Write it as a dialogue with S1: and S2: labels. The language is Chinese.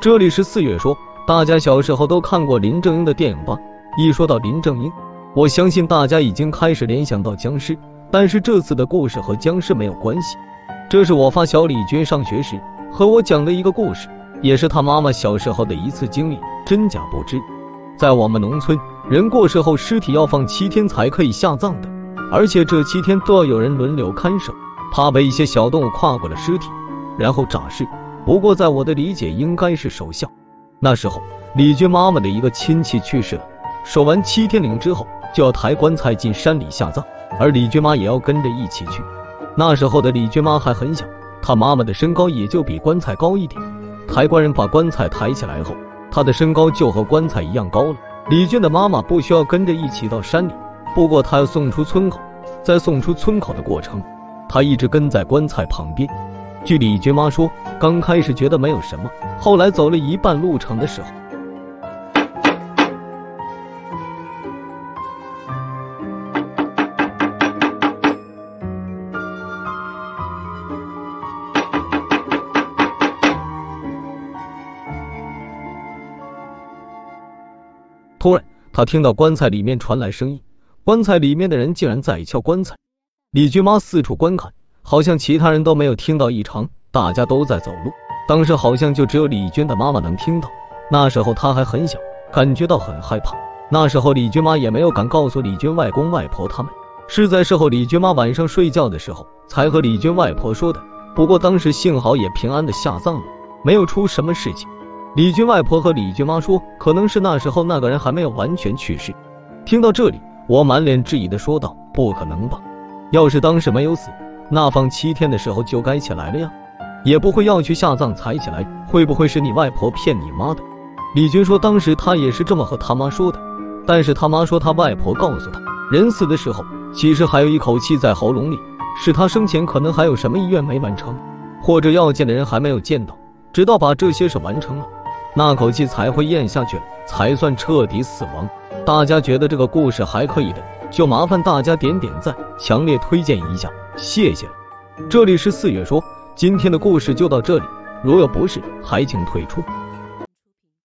S1: 这里是四月说，大家小时候都看过林正英的电影吧？一说到林正英，我相信大家已经开始联想到僵尸，但是这次的故事和僵尸没有关系。这是我发小李军上学时和我讲的一个故事，也是他妈妈小时候的一次经历，真假不知。在我们农村，人过世后尸体要放七天才可以下葬的，而且这七天都要有人轮流看守，怕被一些小动物跨过了尸体，然后诈尸。不过，在我的理解，应该是守孝。那时候，李军妈妈的一个亲戚去世了，守完七天灵之后，就要抬棺材进山里下葬，而李军妈也要跟着一起去。那时候的李军妈还很小，她妈妈的身高也就比棺材高一点。抬棺人把棺材抬起来后，她的身高就和棺材一样高了。李军的妈妈不需要跟着一起到山里，不过她要送出村口，在送出村口的过程，她一直跟在棺材旁边。据李军妈说，刚开始觉得没有什么，后来走了一半路程的时候，突然他听到棺材里面传来声音，棺材里面的人竟然在敲棺材。李军妈四处观看。好像其他人都没有听到异常，大家都在走路。当时好像就只有李娟的妈妈能听到。那时候她还很小，感觉到很害怕。那时候李娟妈也没有敢告诉李娟外公外婆他们，是在事后李娟妈晚上睡觉的时候才和李娟外婆说的。不过当时幸好也平安的下葬了，没有出什么事情。李娟外婆和李娟妈说，可能是那时候那个人还没有完全去世。听到这里，我满脸质疑的说道：“不可能吧？要是当时没有死。”那放七天的时候就该起来了呀，也不会要去下葬才起来，会不会是你外婆骗你妈的？李军说，当时他也是这么和他妈说的，但是他妈说他外婆告诉他，人死的时候其实还有一口气在喉咙里，是他生前可能还有什么意愿没完成，或者要见的人还没有见到，直到把这些事完成了，那口气才会咽下去，才算彻底死亡。大家觉得这个故事还可以的，就麻烦大家点点赞，强烈推荐一下。谢谢了，这里是四月说，今天的故事就到这里，如有不适，还请退出。